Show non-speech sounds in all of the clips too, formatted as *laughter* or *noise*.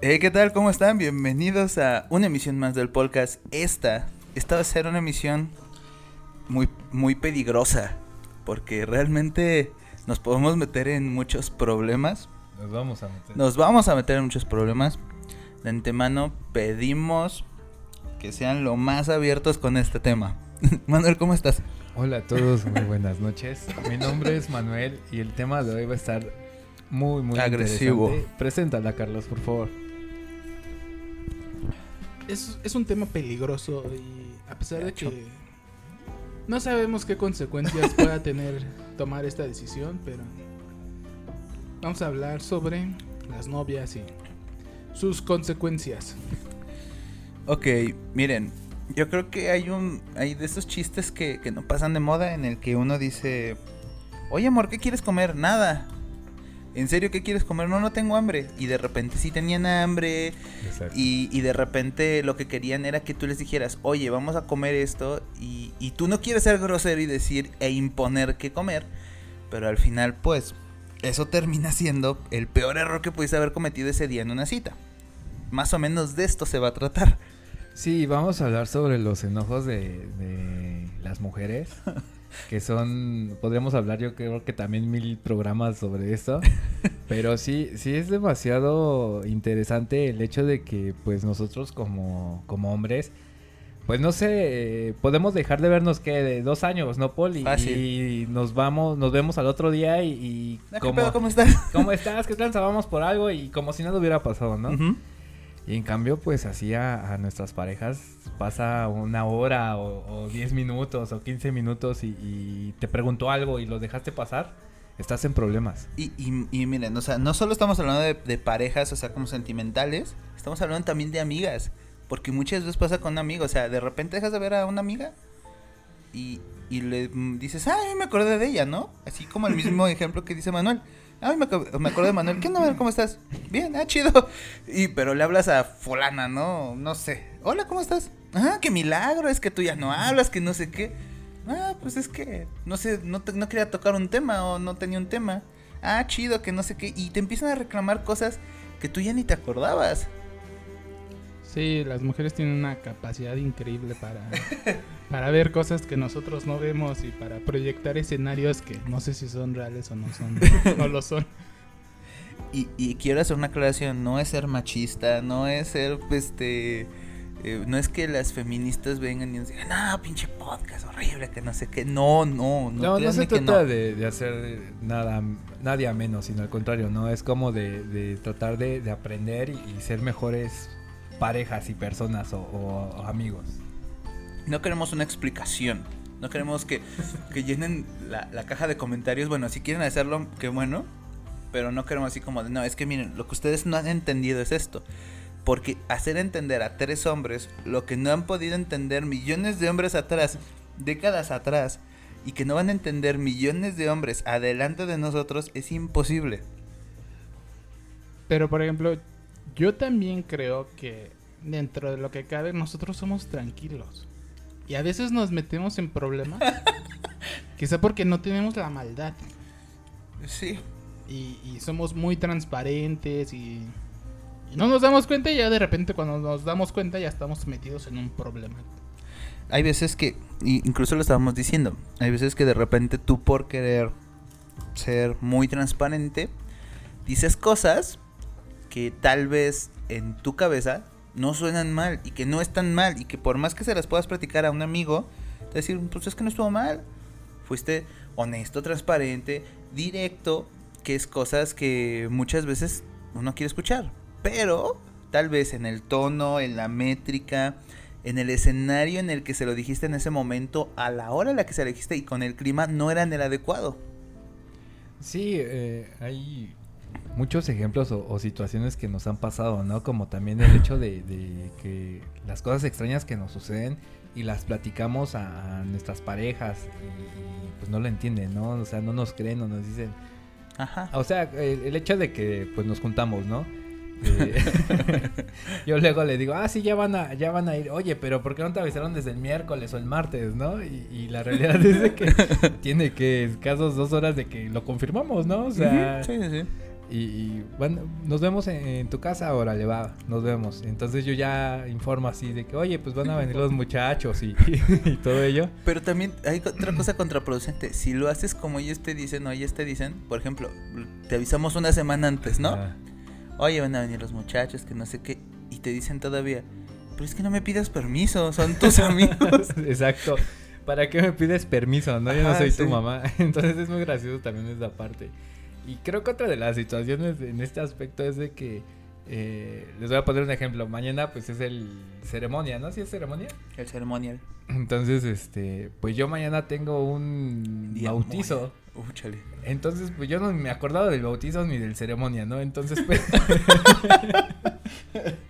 Hey, ¿qué tal? ¿Cómo están? Bienvenidos a una emisión más del podcast. Esta, esta va a ser una emisión muy, muy peligrosa, porque realmente nos podemos meter en muchos problemas. Nos vamos a meter. Nos vamos a meter en muchos problemas. De antemano pedimos que sean lo más abiertos con este tema. *laughs* Manuel, ¿cómo estás? Hola a todos, muy buenas noches. Mi nombre es Manuel y el tema de hoy va a estar muy, muy Agresivo. Preséntala, Carlos, por favor. Es, es un tema peligroso y a pesar de que no sabemos qué consecuencias pueda *laughs* tener tomar esta decisión, pero vamos a hablar sobre las novias y sus consecuencias. Ok, miren, yo creo que hay un hay de esos chistes que, que no pasan de moda en el que uno dice, oye amor, ¿qué quieres comer? Nada. ¿En serio qué quieres comer? No, no tengo hambre. Y de repente sí tenían hambre y, y de repente lo que querían era que tú les dijeras, oye, vamos a comer esto y, y tú no quieres ser grosero y decir e imponer qué comer, pero al final pues eso termina siendo el peor error que pudiste haber cometido ese día en una cita. Más o menos de esto se va a tratar. Sí, vamos a hablar sobre los enojos de, de las mujeres. *laughs* Que son, podríamos hablar yo creo que también mil programas sobre esto. *laughs* Pero sí, sí es demasiado interesante el hecho de que pues nosotros como, como hombres, pues no sé, podemos dejar de vernos que de dos años, ¿no, Paul? Y, Fácil. y nos vamos, nos vemos al otro día y, y Ah, ¿Qué como, pedo? ¿Cómo estás? *laughs* ¿cómo estás? ¿Qué tranza? Vamos por algo y como si nada hubiera pasado, ¿no? Y en cambio, pues así a, a nuestras parejas pasa una hora o, o 10 minutos o 15 minutos y, y te preguntó algo y lo dejaste pasar, estás en problemas. Y, y, y miren, o sea, no solo estamos hablando de, de parejas, o sea, como sentimentales, estamos hablando también de amigas. Porque muchas veces pasa con un amigo, o sea, de repente dejas de ver a una amiga y, y le mm, dices, ay, me acordé de ella, ¿no? Así como el mismo *laughs* ejemplo que dice Manuel. Ay, me, ac- me acordé de Manuel. ¿Qué onda? ¿Cómo estás? Bien, ah, chido. *laughs* Y, pero le hablas a fulana, ¿no? No sé. Hola, ¿cómo estás? Ah, qué milagro, es que tú ya no hablas, que no sé qué. Ah, pues es que, no sé, no, te- no quería tocar un tema o no tenía un tema. Ah, chido, que no sé qué. Y te empiezan a reclamar cosas que tú ya ni te acordabas. Sí, las mujeres tienen una capacidad increíble para, *laughs* para ver cosas que nosotros no vemos y para proyectar escenarios que no sé si son reales o no son, no lo son. Y, y quiero hacer una aclaración, no es ser machista, no es ser, este, eh, no es que las feministas vengan y nos digan, no, pinche podcast horrible, que no sé qué, no, no, no, No, no, se que trata no. de, de hacer nada, nadie a menos, sino al contrario, ¿no? Es como de, de tratar de, de aprender y, y ser mejores parejas y personas o, o- o amigos. No queremos una explicación, no queremos que, que llenen la, la caja de comentarios, bueno, si quieren hacerlo, qué bueno, pero no queremos así como de, no, es que miren, lo que ustedes no han entendido es esto. Porque hacer entender a tres hombres lo que no han podido entender millones de hombres atrás, décadas atrás, y que no van a entender millones de hombres adelante de nosotros es imposible. Pero por ejemplo, yo también creo que dentro de lo que cabe nosotros somos tranquilos. Y a veces nos metemos en problemas. *laughs* quizá porque no tenemos la maldad. Sí. Y, y somos muy transparentes y, y no nos damos cuenta y ya de repente cuando nos damos cuenta ya estamos metidos en un problema. Hay veces que, incluso lo estábamos diciendo, hay veces que de repente tú por querer ser muy transparente, dices cosas que tal vez en tu cabeza no suenan mal y que no están mal y que por más que se las puedas platicar a un amigo, te decir, pues es que no estuvo mal. Fuiste honesto, transparente, directo, que es cosas que muchas veces uno quiere escuchar. Pero tal vez en el tono, en la métrica, en el escenario en el que se lo dijiste en ese momento, a la hora en la que se lo dijiste y con el clima no eran el adecuado. Sí, eh, hay muchos ejemplos o, o situaciones que nos han pasado, ¿no? Como también el hecho de, de que las cosas extrañas que nos suceden y las platicamos a, a nuestras parejas y, pues no lo entienden, ¿no? O sea, no nos creen o nos dicen... Ajá. O sea, el, el hecho de que pues nos juntamos, ¿no? *laughs* Eh, *laughs* yo luego le digo, ah, sí, ya van a, ya van a ir. Oye, pero ¿por qué no te avisaron desde el miércoles o el martes, no? Y, y la realidad es de que *laughs* tiene que escasos dos horas de que lo confirmamos, ¿no? O sea, Ujú, sí, sí, sí. Y, y, bueno, nos vemos en, en tu casa, órale, va, nos vemos. Entonces yo ya informo así de que, oye, pues van a venir los muchachos y, *laughs* y todo ello. Pero también hay otra cosa contraproducente. Si lo haces como ellos te dicen o ellas te dicen, por ejemplo, te avisamos una semana antes, ¿no? Ah, Oye, van a venir los muchachos, que no sé qué. Y te dicen todavía, pero es que no me pidas permiso, son tus *laughs* amigos. Exacto. ¿Para qué me pides permiso? No, yo no soy sí. tu mamá. *laughs* Entonces es muy gracioso también esa parte. Y creo que otra de las situaciones en este aspecto es de que eh, les voy a poner un ejemplo. Mañana pues es el ceremonia, ¿no? ¿Sí es ceremonia? El ceremonial. Entonces, este, pues yo mañana tengo un Día bautizo. Uh, chale. Entonces, pues yo no me acordaba del bautizo ni del ceremonia, ¿no? Entonces, pues... *laughs* *laughs*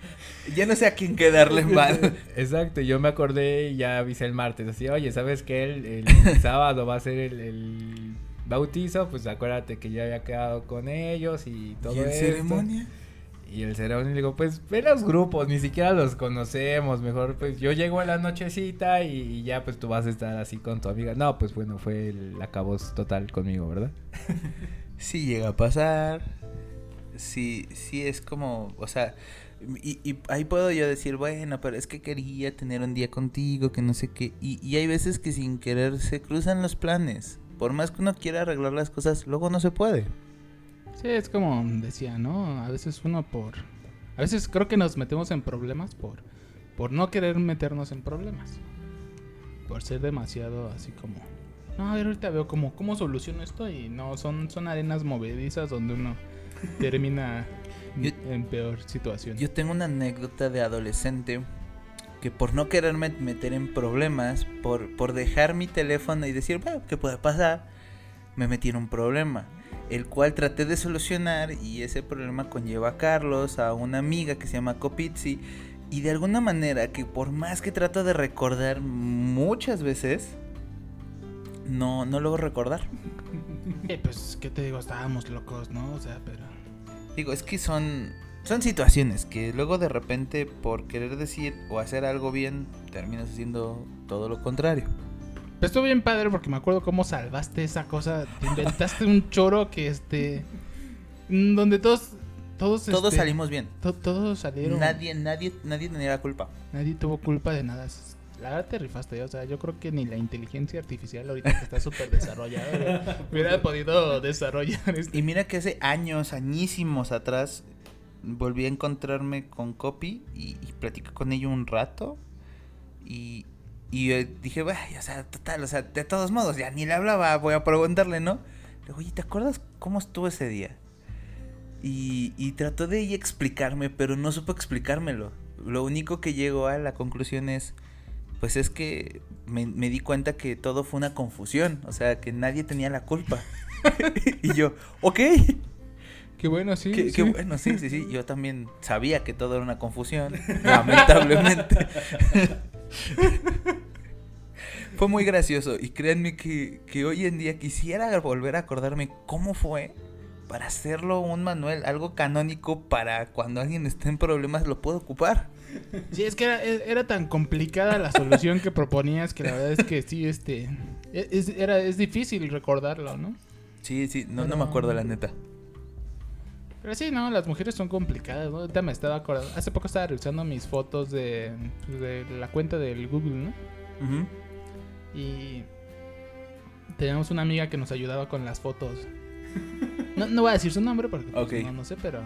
Ya no sé a quién quedarle mal. Exacto, yo me acordé y ya avisé el martes, así, oye, ¿sabes qué? El, el *laughs* sábado va a ser el, el bautizo, pues acuérdate que yo había quedado con ellos y todo ¿Y el esto. ceremonia? Y el ceremonia, digo, pues ve los grupos, ni siquiera los conocemos, mejor pues yo llego a la nochecita y, y ya pues tú vas a estar así con tu amiga. No, pues bueno, fue el acabos total conmigo, ¿verdad? *laughs* Sí llega a pasar. Sí, sí es como, o sea, y, y ahí puedo yo decir, bueno, pero es que quería tener un día contigo, que no sé qué. Y, y hay veces que sin querer se cruzan los planes. Por más que uno quiera arreglar las cosas, luego no se puede. Sí, es como decía, ¿no? A veces uno por... A veces creo que nos metemos en problemas por, por no querer meternos en problemas. Por ser demasiado así como... No, a ver, ahorita veo como, cómo soluciono esto y no, son, son arenas movedizas donde uno termina Yo- en peor situación. Yo tengo una anécdota de adolescente que por no quererme meter en problemas, por, por dejar mi teléfono y decir, bueno, ¿qué puede pasar? Me metí en un problema, el cual traté de solucionar y ese problema conlleva a Carlos, a una amiga que se llama Copizzi, y de alguna manera que por más que trato de recordar muchas veces, no, no logro recordar. Eh, pues, ¿qué te digo? Estábamos locos, ¿no? O sea, pero... Digo, es que son, son situaciones que luego de repente por querer decir o hacer algo bien terminas haciendo todo lo contrario. Pero estuvo bien padre porque me acuerdo cómo salvaste esa cosa. Te inventaste un choro que este. mm, Donde todos. Todos, Todos este, salimos bien. to- todos salieron. Nadie, nadie, nadie tenía la culpa. Nadie tuvo culpa de nada. La verdad te rifaste. O sea, yo creo que ni la inteligencia artificial ahorita que está súper desarrollada hubiera- *laughs* hubiera podido desarrollar esto. Y mira que hace años, añísimos atrás, volví a encontrarme con Copy y, y con ella un rato. Y, y dije, "Vaya, o sea, total, o sea, de todos modos, ya ni le hablaba, voy a preguntarle, ¿no? Le digo, oye, ¿te acuerdas cómo estuvo ese día? Y, y trató de ella explicarme, pero no supo explicármelo. Lo único que llegó a la conclusión es, pues es que me, me di cuenta que todo fue una confusión, o sea, que nadie tenía la culpa. *laughs* y yo, ok, Qué bueno, sí. qué, sí. qué bueno, sí, sí, sí, yo también sabía que todo era una confusión, *laughs* lamentablemente. *laughs* fue muy gracioso y créanme que, que hoy en día quisiera volver a acordarme cómo fue para hacerlo un manual, algo canónico para cuando alguien esté en problemas lo puedo ocupar. Sí, es que era, e, era tan complicada la solución que proponías que la verdad es que sí, este. e- Es, era, es difícil recordarlo, ¿no? Sí, sí, no, no me acuerdo la neta. Pero sí, no, las mujeres son complicadas, ¿no? Ahorita me estaba acordando. Hace poco estaba revisando mis fotos de, de la cuenta del Google, ¿no? Ujú. Y teníamos una amiga que nos ayudaba con las fotos. No, no voy a decir su nombre porque pues, no, no sé, pero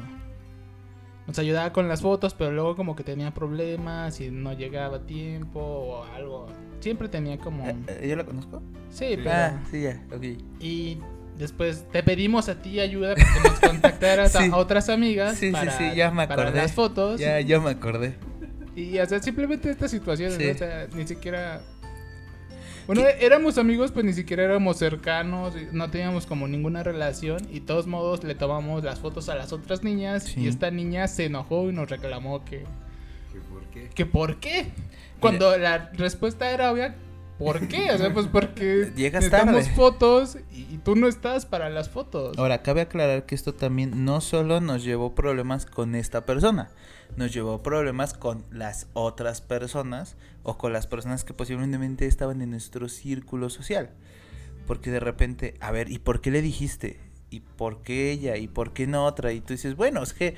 nos ayudaba con las fotos, pero luego como que tenía problemas y no llegaba a tiempo o algo. Siempre tenía como... Eh, eh, ¿Yo la conozco? Sí, pero... Ah, sí, ya, ok. Y después te pedimos a ti ayuda para que nos *laughs* contactaras Sí. a otras amigas Sí, sí, para, sí, ya me para las fotos. Ya, ya me acordé. Y o sea, simplemente esta situación, Sí. ¿no? o sea, ni siquiera... Bueno, éramos amigos, pues ni siquiera éramos cercanos, no teníamos como ninguna relación y de todos modos le tomamos las fotos a las otras niñas Sí. y esta niña se enojó y nos reclamó que... ¿Por qué? ¿Que por qué? Cuando la respuesta era obvia, ¿por qué? O sea, pues porque *laughs* Llegas necesitamos tarde. fotos y, y tú no estás para las fotos. Ahora, cabe aclarar que esto también no solo nos llevó problemas con esta persona, nos llevó problemas con las otras personas o con las personas que posiblemente estaban en nuestro círculo social. Porque de repente, a ver, ¿y por qué le dijiste? ¿y por qué ella? ¿Y por qué no otra? Y tú dices, bueno, es que,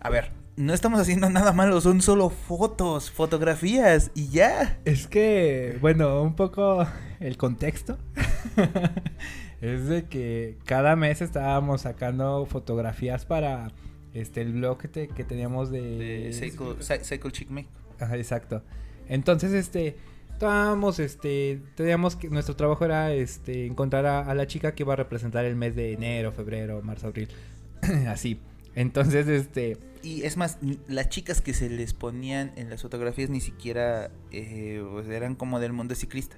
a ver, no estamos haciendo nada malo, son solo fotos, fotografías y ya. Es que, bueno, un poco el contexto *laughs* es de que cada mes estábamos sacando fotografías para este el blog que, te- que teníamos de, De Cycle Chick Make. Ajá, exacto. Entonces, este, estábamos, este, teníamos que, nuestro trabajo era, este, encontrar a, a la chica que iba a representar el mes de enero, febrero, marzo, abril, *clears throat* así. Entonces, este, Y es más, las chicas que se les ponían en las fotografías ni siquiera eh, pues, eran como del mundo ciclista.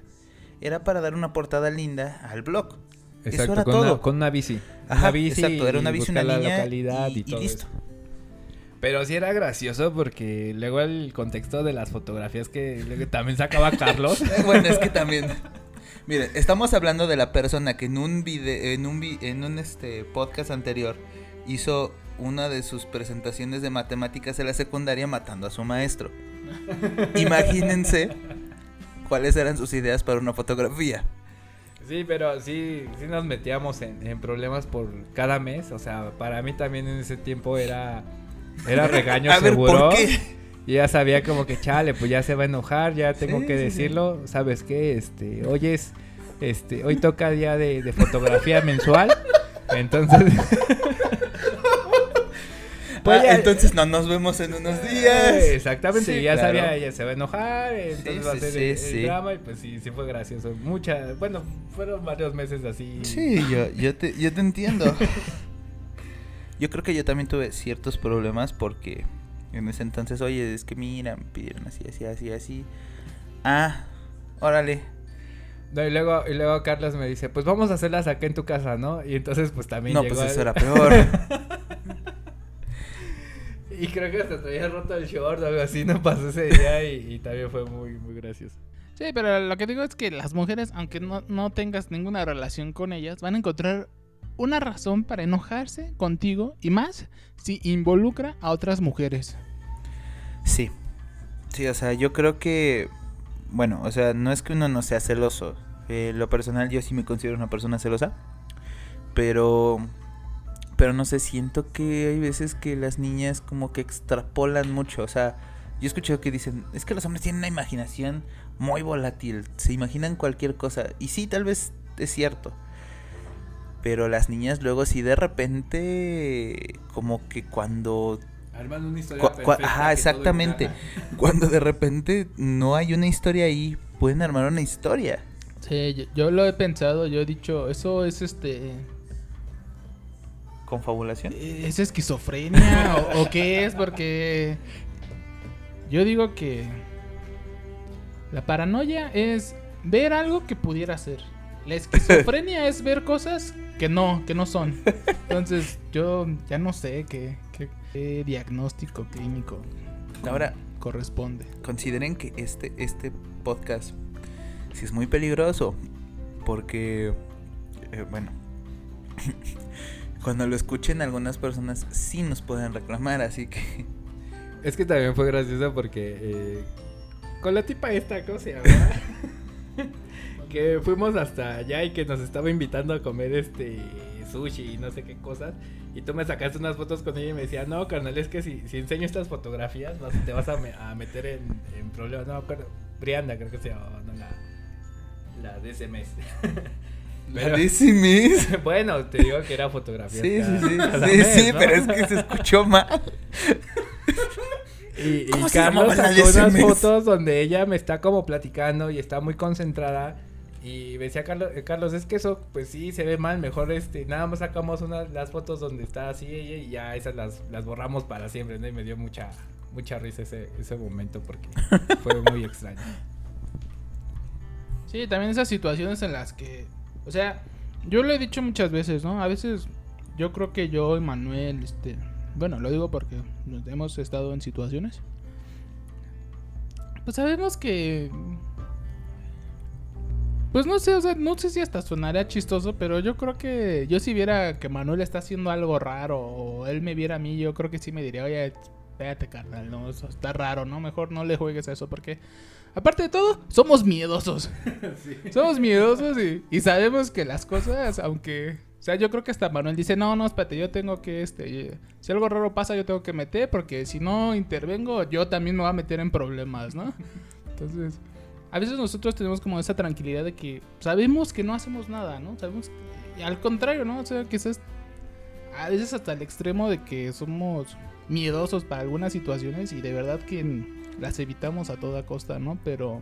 Era para dar una portada linda al blog. exacto, era con, todo. Una, con una bici. Ajá, una bici exacto, era una bici, una la niña localidad y, y- y todo listo. eso. Pero sí era gracioso porque luego el contexto de las fotografías que también sacaba *laughs* Carlos. bueno, es que también. Miren, estamos hablando de la persona que en un video, en un en un este podcast anterior hizo una de sus presentaciones de matemáticas en la secundaria matando a su maestro. Imagínense cuáles eran sus ideas para una fotografía. Sí, pero sí, sí nos metíamos en, en problemas por cada mes. O sea, para mí también en ese tiempo era, era regaño *laughs* A ver, seguro. ¿por qué? Y ya sabía como que, chale, pues ya se va a enojar, ya tengo Sí, que sí, sí. decirlo. ¿Sabes qué? Este, hoy es, este, hoy toca día de, de fotografía mensual. Entonces... *laughs* Pues Ah, ya- entonces no nos vemos en unos días. Eh, Exactamente, Sí, y ya claro. sabía, ella se va a enojar, entonces Sí, va a ser sí, el, el drama y pues sí, sí fue gracioso. Mucha, bueno, fueron varios meses así. Sí, yo, yo, te, yo te entiendo. Yo creo que yo también tuve ciertos problemas porque en ese entonces, oye, es que mira, me pidieron así, así, así, así. Ah, órale. No, y luego, y luego Carlos me dice, pues vamos a hacerlas acá en tu casa, ¿no? Y entonces pues también No, llegó pues el- eso era peor. *laughs* Y creo que hasta traía roto el short o algo así, no pasó ese día y, y también fue muy, muy gracioso. Sí, pero lo que digo es que las mujeres, aunque no, no tengas ninguna relación con ellas, van a encontrar una razón para enojarse contigo y más si involucra a otras mujeres. Sí. Sí, o sea, yo creo que. Bueno, o sea, no es que uno no sea celoso. Eh, lo personal, yo sí me considero una persona celosa. Pero. Pero no sé, siento que hay veces que las niñas como que extrapolan mucho. O sea, yo he escuchado que dicen: Es que los hombres tienen una imaginación muy volátil. Se imaginan cualquier cosa. Y sí, tal vez es cierto. Pero las niñas luego sí de repente. Como que cuando Arman una historia Cu- ajá, exactamente. *laughs* Cuando de repente no hay una historia ahí, pueden armar una historia. Sí, yo, yo lo he pensado, yo he dicho, eso es este... ¿Confabulación? ¿Es esquizofrenia o, o qué es? Porque yo digo que la paranoia es ver algo que pudiera ser. La esquizofrenia es ver cosas que no, que no son. Entonces yo ya no sé qué, qué- qué diagnóstico clínico Ahora, corresponde. consideren que este, este podcast sí es muy peligroso. Porque, eh, bueno, cuando lo escuchen algunas personas sí nos pueden reclamar, así que... *laughs* Es que también fue gracioso porque eh, con la tipa esta, ¿cómo se llama? *laughs* que fuimos hasta allá y que nos estaba invitando a comer este sushi y no sé qué cosas. Y tú me sacaste unas fotos con ella y me decía, no, carnal, es que si, si enseño estas fotografías vas- te vas a, me- a meter en, en problemas. No me acuerdo. Brianda creo que se llamaba, no la, la de ese mes. *laughs* Pero- *laughs* bueno, te digo que era fotografía. Sí, sí, sí, cada sí, mes, sí, ¿no? pero es que se escuchó mal. *laughs* Y, y ¿Cómo se Carlos sacó unas mes? fotos donde ella me está como platicando y está muy concentrada. Y me decía Carlos, eh, Carlos, es que eso, pues sí, se ve mal, mejor este, nada más sacamos unas las fotos donde está así ella y ya esas las, las borramos para siempre, ¿no? Y me dio mucha, mucha risa ese, ese momento porque fue muy extraño. Sí, también esas situaciones en las que, o sea, yo lo he dicho muchas veces, ¿no? A veces yo creo que yo y Manuel, este, bueno, lo digo porque nos hemos estado en situaciones. Pues sabemos que, pues no sé, o sea, no sé si hasta sonaría chistoso, pero yo creo que yo si viera que Manuel está haciendo algo raro o él me viera a mí, yo creo que sí me diría, oye, espérate, carnal, no, eso está raro, ¿no? Mejor no le juegues a eso porque, aparte de todo, somos miedosos. *laughs* Somos miedosos y, y sabemos que las cosas, aunque... O sea, yo creo que hasta Manuel dice, no, no, espérate, yo tengo que, este, si algo raro pasa, yo tengo que meter, porque si no intervengo, yo también me voy a meter en problemas, ¿no? Entonces, a veces nosotros tenemos como esa tranquilidad de que sabemos que no hacemos nada, ¿no? Sabemos que, al contrario, ¿no? O sea, quizás a veces hasta el extremo de que somos miedosos para algunas situaciones y de verdad que las evitamos a toda costa, ¿no? Pero...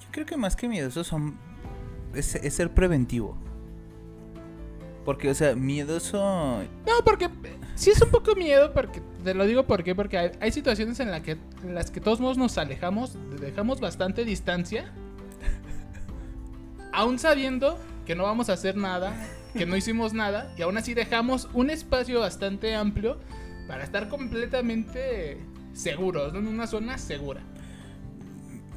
Yo creo que más que miedosos son... es, es ser preventivo. Porque, o sea, miedoso... No, porque sí es un poco miedo, porque te lo digo porque, porque hay, hay situaciones en, la que, en las que todos modos nos alejamos, dejamos bastante distancia, *laughs* aún sabiendo que no vamos a hacer nada, que no hicimos nada, y aún así dejamos un espacio bastante amplio para estar completamente seguros, ¿no? en una zona segura.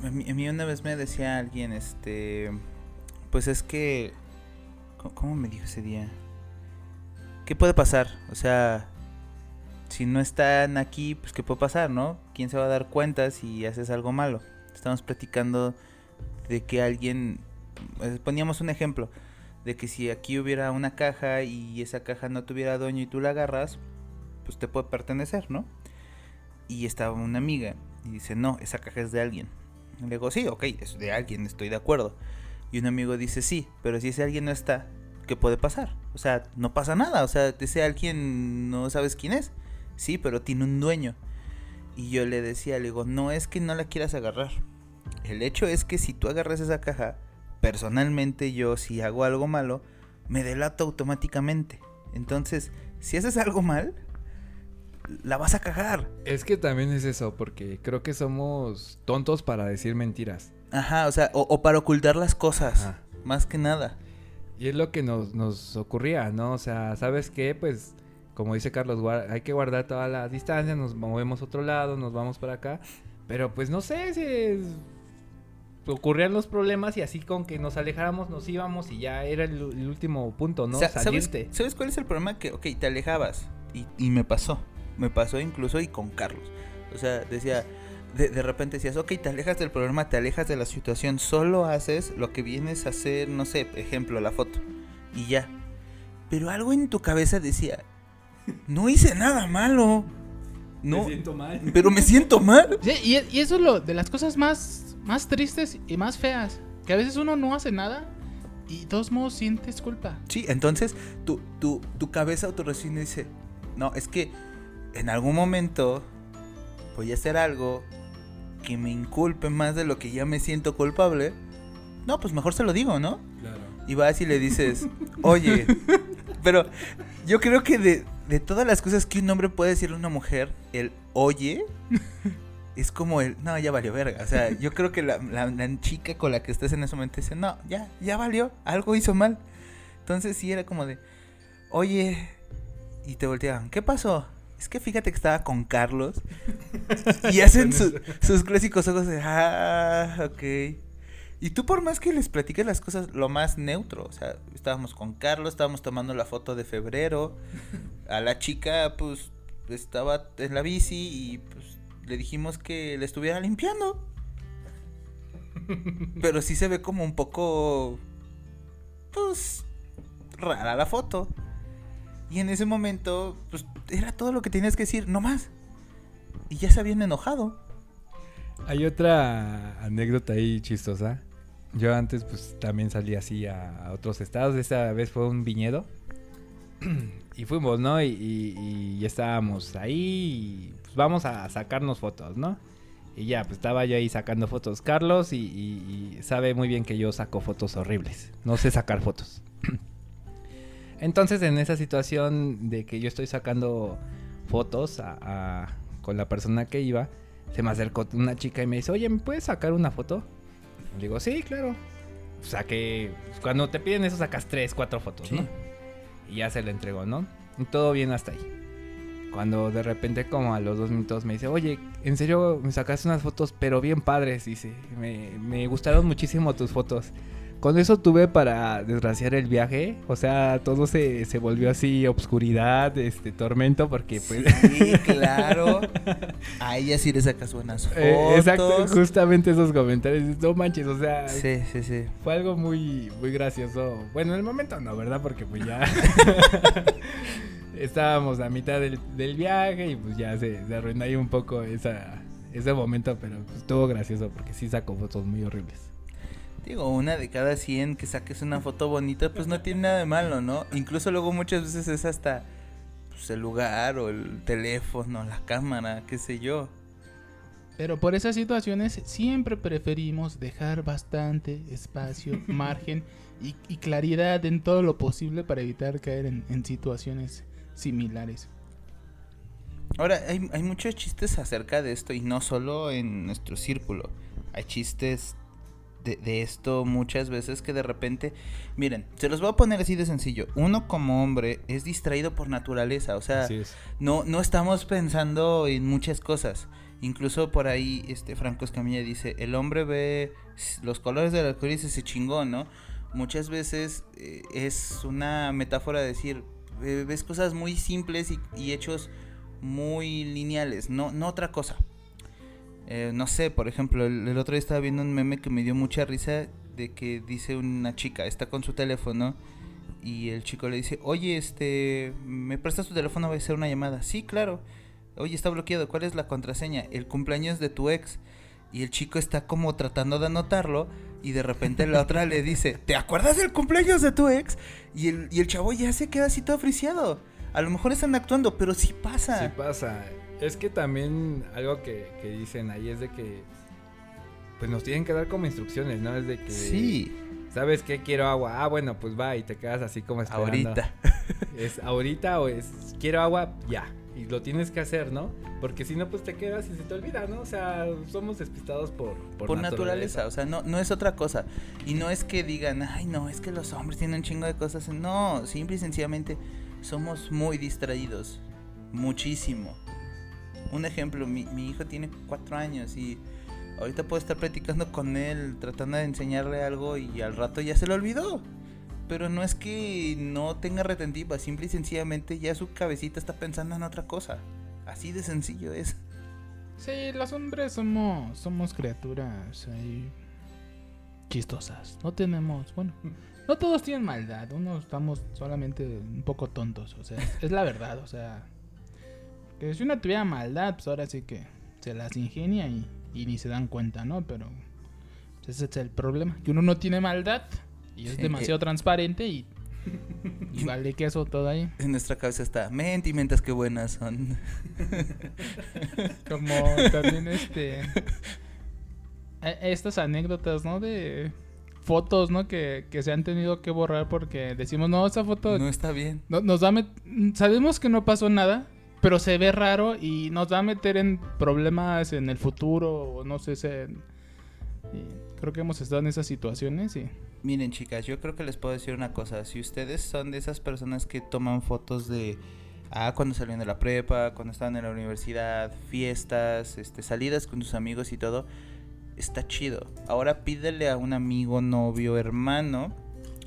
A mí, una vez me decía alguien, este... Pues es que... ¿Cómo- ¿Cómo me dijo ese día? ¿Qué puede pasar? O sea, si no están aquí, pues ¿qué puede pasar, no? ¿Quién se va a dar cuenta si haces algo malo? Estamos platicando de que alguien... eh, Poníamos un ejemplo, de que si aquí hubiera una caja y esa caja no tuviera dueño y tú la agarras, pues te puede pertenecer, ¿no? Y estaba una amiga y dice, no, esa caja es de alguien. Y le digo, sí, ok, es de alguien, estoy de acuerdo. Y un amigo dice, sí, pero si ese alguien no está, ¿qué puede pasar? O sea, no pasa nada, o sea, ese alguien no sabes quién es. Sí, pero tiene un dueño. Y yo le decía, le digo, no es que no la quieras agarrar. El hecho es que si tú agarras esa caja, personalmente yo si hago algo malo, me delato automáticamente. Entonces, si haces algo mal, la vas a cagar. Es que también es eso, porque creo que somos tontos para decir mentiras. Ajá, o sea, o, o para ocultar las cosas, Ajá. más que nada. Y es lo que nos, nos ocurría, ¿no? O sea, ¿sabes qué? Pues, como dice Carlos, hay que guardar toda la distancia, nos movemos a otro lado, nos vamos para acá. Pero pues no sé, si ocurrían los problemas y así con que nos alejáramos nos íbamos y ya era el, el último punto, ¿no? O sea, ¿sabes, Salirte. ¿Sabes cuál es el problema? Que, ok, te alejabas. Y, y me pasó. Me pasó incluso y con Carlos. O sea, decía, de, de repente decías, ok, te alejas del problema, te alejas de la situación. Solo haces lo que vienes a hacer, no sé, ejemplo, la foto. Y ya. Pero algo en tu cabeza decía, no hice nada malo. No, mal. *laughs* pero me siento mal. Sí, y, y eso es lo de las cosas más, más tristes y más feas. Que a veces uno no hace nada y de todos modos sientes culpa. Sí, entonces tu, tu, tu cabeza o tu raciocinio dice, no, es que en algún momento voy a hacer algo que me inculpe más de lo que ya me siento culpable. No, pues mejor se lo digo, ¿no? Claro. Y vas y le dices, oye, pero yo creo que de, de todas las cosas que un hombre puede decirle a una mujer, el oye es como el, no, ya valió verga. O sea, yo creo que la, la- la chica con la que estés en ese momento dice, no, ya, ya valió, algo hizo mal. Entonces sí era como de, oye, y te volteaban, ¿qué pasó? Es que fíjate que estaba con Carlos *laughs* y hacen su- sus clásicos ojos de, ah, ok. Y tú por más que les platiques las cosas lo más neutro, o sea, estábamos con Carlos, estábamos tomando la foto de febrero, *laughs* a la chica pues estaba en la bici y pues le dijimos que le estuviera limpiando. *laughs* Pero sí se ve como un poco pues rara la foto. Y en ese momento pues era todo lo que tenías que decir, no más. Y ya se habían enojado. Hay otra anécdota ahí chistosa. Yo antes pues también salí así a, otros estados. Esta vez fue un viñedo. *clears throat* y fuimos, ¿no? Y, y- y estábamos ahí y pues vamos a sacarnos fotos, ¿no? Y ya, pues estaba yo ahí sacando fotos. Carlos y, y- y sabe muy bien que yo saco fotos horribles. No sé sacar fotos. *clears throat* Entonces en esa situación de que yo estoy sacando fotos a- a- con la persona que iba, se me acercó una chica y me dice, oye, ¿me puedes sacar una foto? Le digo, sí, claro. Saqué, pues, cuando te piden eso sacas tres, cuatro fotos, Sí. ¿no? Y ya se la entregó, ¿no? Y todo bien hasta ahí. Cuando de repente como a los dos minutos me dice, oye, en serio me sacaste unas fotos pero bien padres, dice, me, me gustaron muchísimo tus fotos. Con eso tuve para desgraciar el viaje. O sea, todo se, se volvió así obscuridad, este tormento, porque pues. Sí, claro. *laughs* A ella sí le sacas buenas fotos. Eh, exacto, justamente esos comentarios. No manches, o sea. Sí, sí, sí. Fue algo muy, muy gracioso. Bueno, en el momento no, ¿verdad? Porque pues ya. *laughs* Estábamos a mitad del, del, viaje y pues ya se, se arruinó ahí un poco esa, ese momento, pero pues, estuvo gracioso porque sí sacó fotos muy horribles. Digo, una de cada 100 que saques una foto bonita, pues no tiene nada de malo, ¿no? Incluso luego muchas veces es hasta pues, el lugar o el teléfono, la cámara, qué sé yo. Pero por esas situaciones siempre preferimos dejar bastante espacio, *laughs* margen y, y, claridad en todo lo posible para evitar caer en, en situaciones similares. Ahora, hay, hay muchos chistes acerca de esto y no solo en nuestro círculo. Hay chistes de, de, esto muchas veces que de repente, miren, se los voy a poner así de sencillo. Uno como hombre es distraído por naturaleza, o sea, no, no estamos pensando en muchas cosas. Incluso por ahí, este Franco Escamilla dice, el hombre ve los colores del arcoíris y se chingó, ¿no? Muchas veces eh, es una metáfora de decir, eh, ves cosas muy simples y, y hechos muy lineales, no, no otra cosa. Eh, no sé, por ejemplo, el, otro día estaba viendo un meme que me dio mucha risa de que dice una chica, está con su teléfono y el chico le dice, oye, este, ¿me prestas tu teléfono? Voy a hacer una llamada. Sí, claro. Oye, está bloqueado, ¿cuál es la contraseña? El cumpleaños de tu ex. Y el chico está como tratando de anotarlo y de repente la otra le dice, ¿te acuerdas del cumpleaños de tu ex? Y el, y el chavo ya se queda así todo friciado. A lo mejor están actuando, pero sí pasa. Sí pasa. Es que también algo que, que, dicen ahí es de que pues nos tienen que dar como instrucciones, ¿no? Es de que sí. ¿Sabes qué? Quiero agua. Ah, bueno, pues va y te quedas así como esperando. Ahorita. *laughs* Es ahorita o es quiero agua, ya. Y lo tienes que hacer, ¿no? Porque si no, pues te quedas y se te olvida, ¿no? O sea, somos despistados por, por, por naturaleza. naturaleza. O sea, no, no es otra cosa. Y no es que digan, ay, no, es que los hombres tienen un chingo de cosas. No, simple y sencillamente somos muy distraídos. Muchísimo. Un ejemplo, mi, hijo tiene cuatro años y ahorita puedo estar platicando con él, tratando de enseñarle algo y al rato ya se lo olvidó. Pero no es que no tenga retentiva, simple y sencillamente ya su cabecita está pensando en otra cosa. Así de sencillo es. Sí, los hombres somos, somos criaturas chistosas. No tenemos, bueno, no todos tienen maldad, unos estamos solamente un poco tontos, o sea, es la verdad, o sea, que si uno tuviera maldad, pues ahora sí que se las ingenia y, y ni se dan cuenta, ¿no? Pero pues ese es el problema, que uno no tiene maldad y es demasiado eh. transparente y, y *laughs* vale queso todo ahí. En nuestra cabeza está, mentimentas que buenas son. *laughs* Como también este... Estas anécdotas, ¿no? De fotos, ¿no? Que, que, se han tenido que borrar porque decimos, no, esa foto... No está bien. No, nos da... Sabemos que no pasó nada, pero se ve raro y nos va a meter en problemas en el futuro o no sé, se, creo que hemos estado en esas situaciones y... Miren chicas, yo creo que les puedo decir una cosa, si ustedes son de esas personas que toman fotos de... Ah, cuando salieron de la prepa, cuando estaban en la universidad, fiestas, este, salidas con tus amigos y todo, está chido. Ahora pídele a un amigo, novio, hermano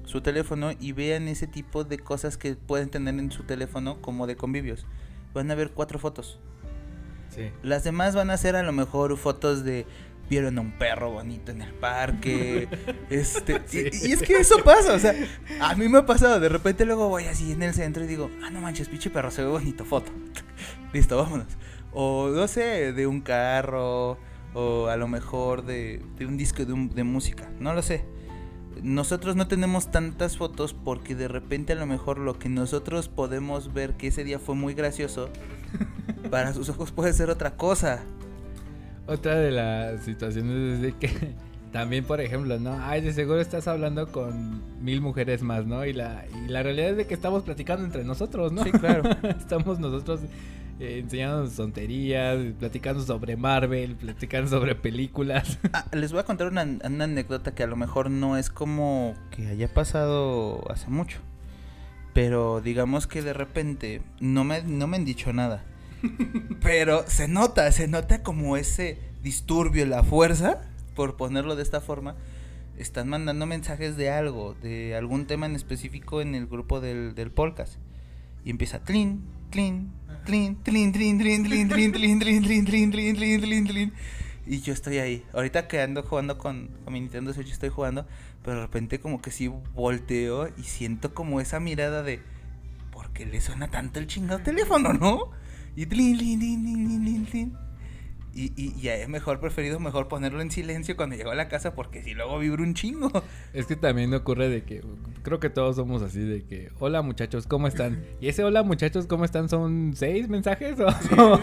su teléfono y vean ese tipo de cosas que pueden tener en su teléfono como de convivios van a ver cuatro fotos. Sí. Las demás van a ser a lo mejor fotos de vieron a un perro bonito en el parque. *laughs* este, sí. y, y, es que eso pasa, o sea, a mí me ha pasado, de repente luego voy así en el centro y digo, ah, no manches, pinche perro, se ve bonito, foto. *laughs* Listo, vámonos. O no sé, de un carro, o a lo mejor de, de un disco de, un, de música, no lo sé nosotros no tenemos tantas fotos porque de repente a lo mejor lo que nosotros podemos ver que ese día fue muy gracioso, *laughs* para sus ojos puede ser otra cosa. Otra de las situaciones es de que *laughs* también, por ejemplo, ¿no? Ay, de seguro estás hablando con mil mujeres más, ¿no? Y la, y la realidad es de que estamos platicando entre nosotros, ¿no? Sí, claro. *laughs* estamos nosotros eh, enseñándonos tonterías, platicando sobre Marvel, platicando sobre películas. *laughs* Ah, les voy a contar una, una, anécdota que a lo mejor no es como que haya pasado hace mucho. Pero digamos que de repente no me, no me han dicho nada. *laughs* Pero se nota, se nota como ese disturbio, la fuerza, por ponerlo de esta forma. están mandando mensajes de algo, de algún tema en específico en el grupo del, del podcast. Y empieza clean, clean, y yo estoy ahí. Ahorita que ando jugando con, con mi Nintendo Switch, estoy jugando. Pero de repente, como que sí volteo y siento como esa mirada de. ¿Por qué le suena tanto el chingado teléfono, no? Y. Y, y, y es mejor preferido mejor ponerlo en silencio cuando llego a la casa porque si luego vibra un chingo. Es que también ocurre de que creo que todos somos así de que hola muchachos, ¿cómo están? Y ese hola muchachos, ¿cómo están? ¿Son seis mensajes? ¿O?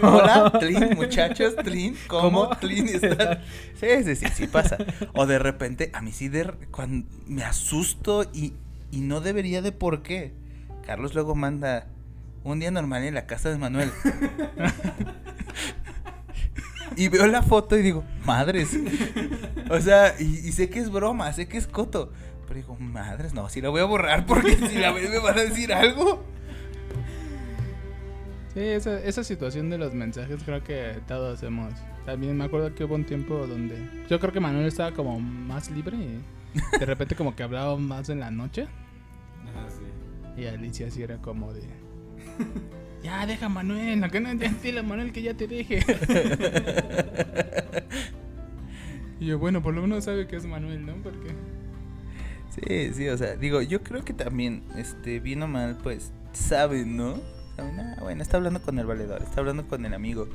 Hola, *laughs* Tlin, muchachos, Tlin, ¿cómo? ¿Cómo? Tlin están? Sí, sí, sí, sí pasa. O de repente, a mí sí de, cuando me asusto y, y no debería de por qué. Carlos luego manda un día normal en la casa de Manuel. *laughs* Y veo la foto y digo, madres. O sea, y, y sé que es broma, sé que es coto. Pero digo, madres, no, si la voy a borrar porque si la ven me van a decir algo. Sí, esa, esa situación de los mensajes creo que todos hemos. También me acuerdo que hubo un tiempo donde yo creo que Manuel estaba como más libre y de repente como que hablaba más en la noche y Alicia sí era como de ya deja a Manuel, acá no dile a Manuel que ya te deje. *laughs* y yo bueno, por lo menos sabe que es Manuel, ¿no? Porque Sí, sí, o sea, digo, yo creo que también, este, bien o mal, pues, saben, ¿no? Saben, ah, bueno, está hablando con el valedor, está hablando con el amigo.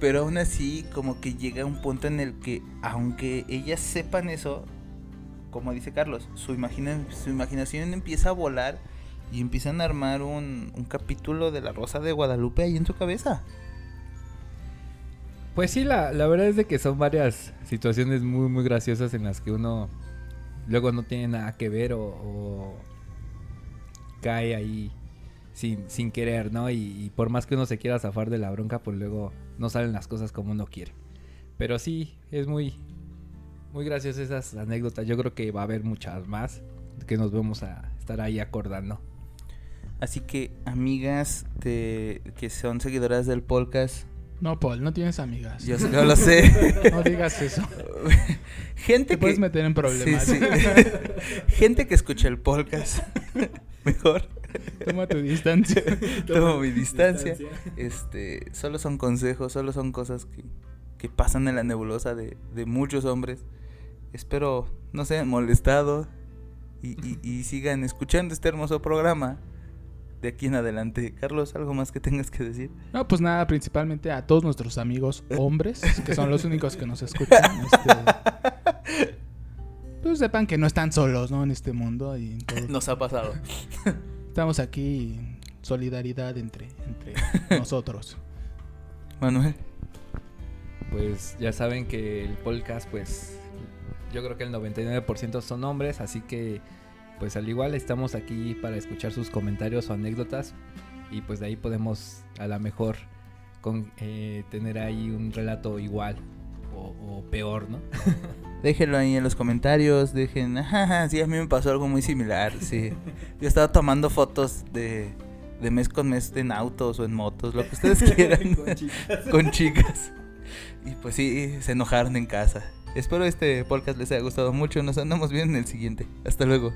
Pero aún así, como que llega un punto en el que, aunque ellas sepan eso, como dice Carlos, su, imagina su imaginación empieza a volar y empiezan a armar un, un capítulo de la Rosa de Guadalupe ahí en su cabeza. Pues sí, la, la verdad es de que son varias situaciones muy, muy graciosas en las que uno luego no tiene nada que ver o, cae ahí sin, sin querer, ¿no? Y, y por más que uno se quiera zafar de la bronca, pues luego no salen las cosas como uno quiere. Pero sí, es muy, muy gracioso esas anécdotas. Yo creo que va a haber muchas más que nos vamos a estar ahí acordando. Así que, amigas de, que son seguidoras del podcast, no, Paul, no tienes amigas. yo, yo lo sé. *laughs* No digas eso. *laughs* Gente Te que puedes meter en problemas. Sí, sí. *laughs* Gente que escucha el podcast. Mejor. Toma tu distancia. Tomo mi distancia. Este, solo son consejos, solo son cosas que, que pasan en la nebulosa de, de muchos hombres. Espero no se hayan molestado y, y- y sigan escuchando este hermoso programa de aquí en adelante. Carlos, ¿algo más que tengas que decir? No, pues nada, principalmente a todos nuestros amigos *laughs* hombres, que son los únicos que nos escuchan. este, pues sepan que no están solos, ¿no? En este mundo y en todo. Nos ha pasado. Estamos aquí en solidaridad entre, entre *laughs* nosotros. Manuel. Pues ya saben que el podcast, pues yo creo que el 99% son hombres, así que pues al igual estamos aquí para escuchar sus comentarios o anécdotas y pues de ahí podemos a lo mejor con, eh, tener ahí un relato igual o, o peor, ¿no? *laughs* Déjenlo ahí en los comentarios, dejen, *laughs* ajá, sí, a mí me pasó algo muy similar, sí. Yo estaba tomando fotos de, de mes con mes en autos o en motos, lo que ustedes *laughs* quieran, con chicas. Y pues sí, se enojaron en casa. Espero este podcast les haya gustado mucho, nos andamos viendo en el siguiente. Hasta luego.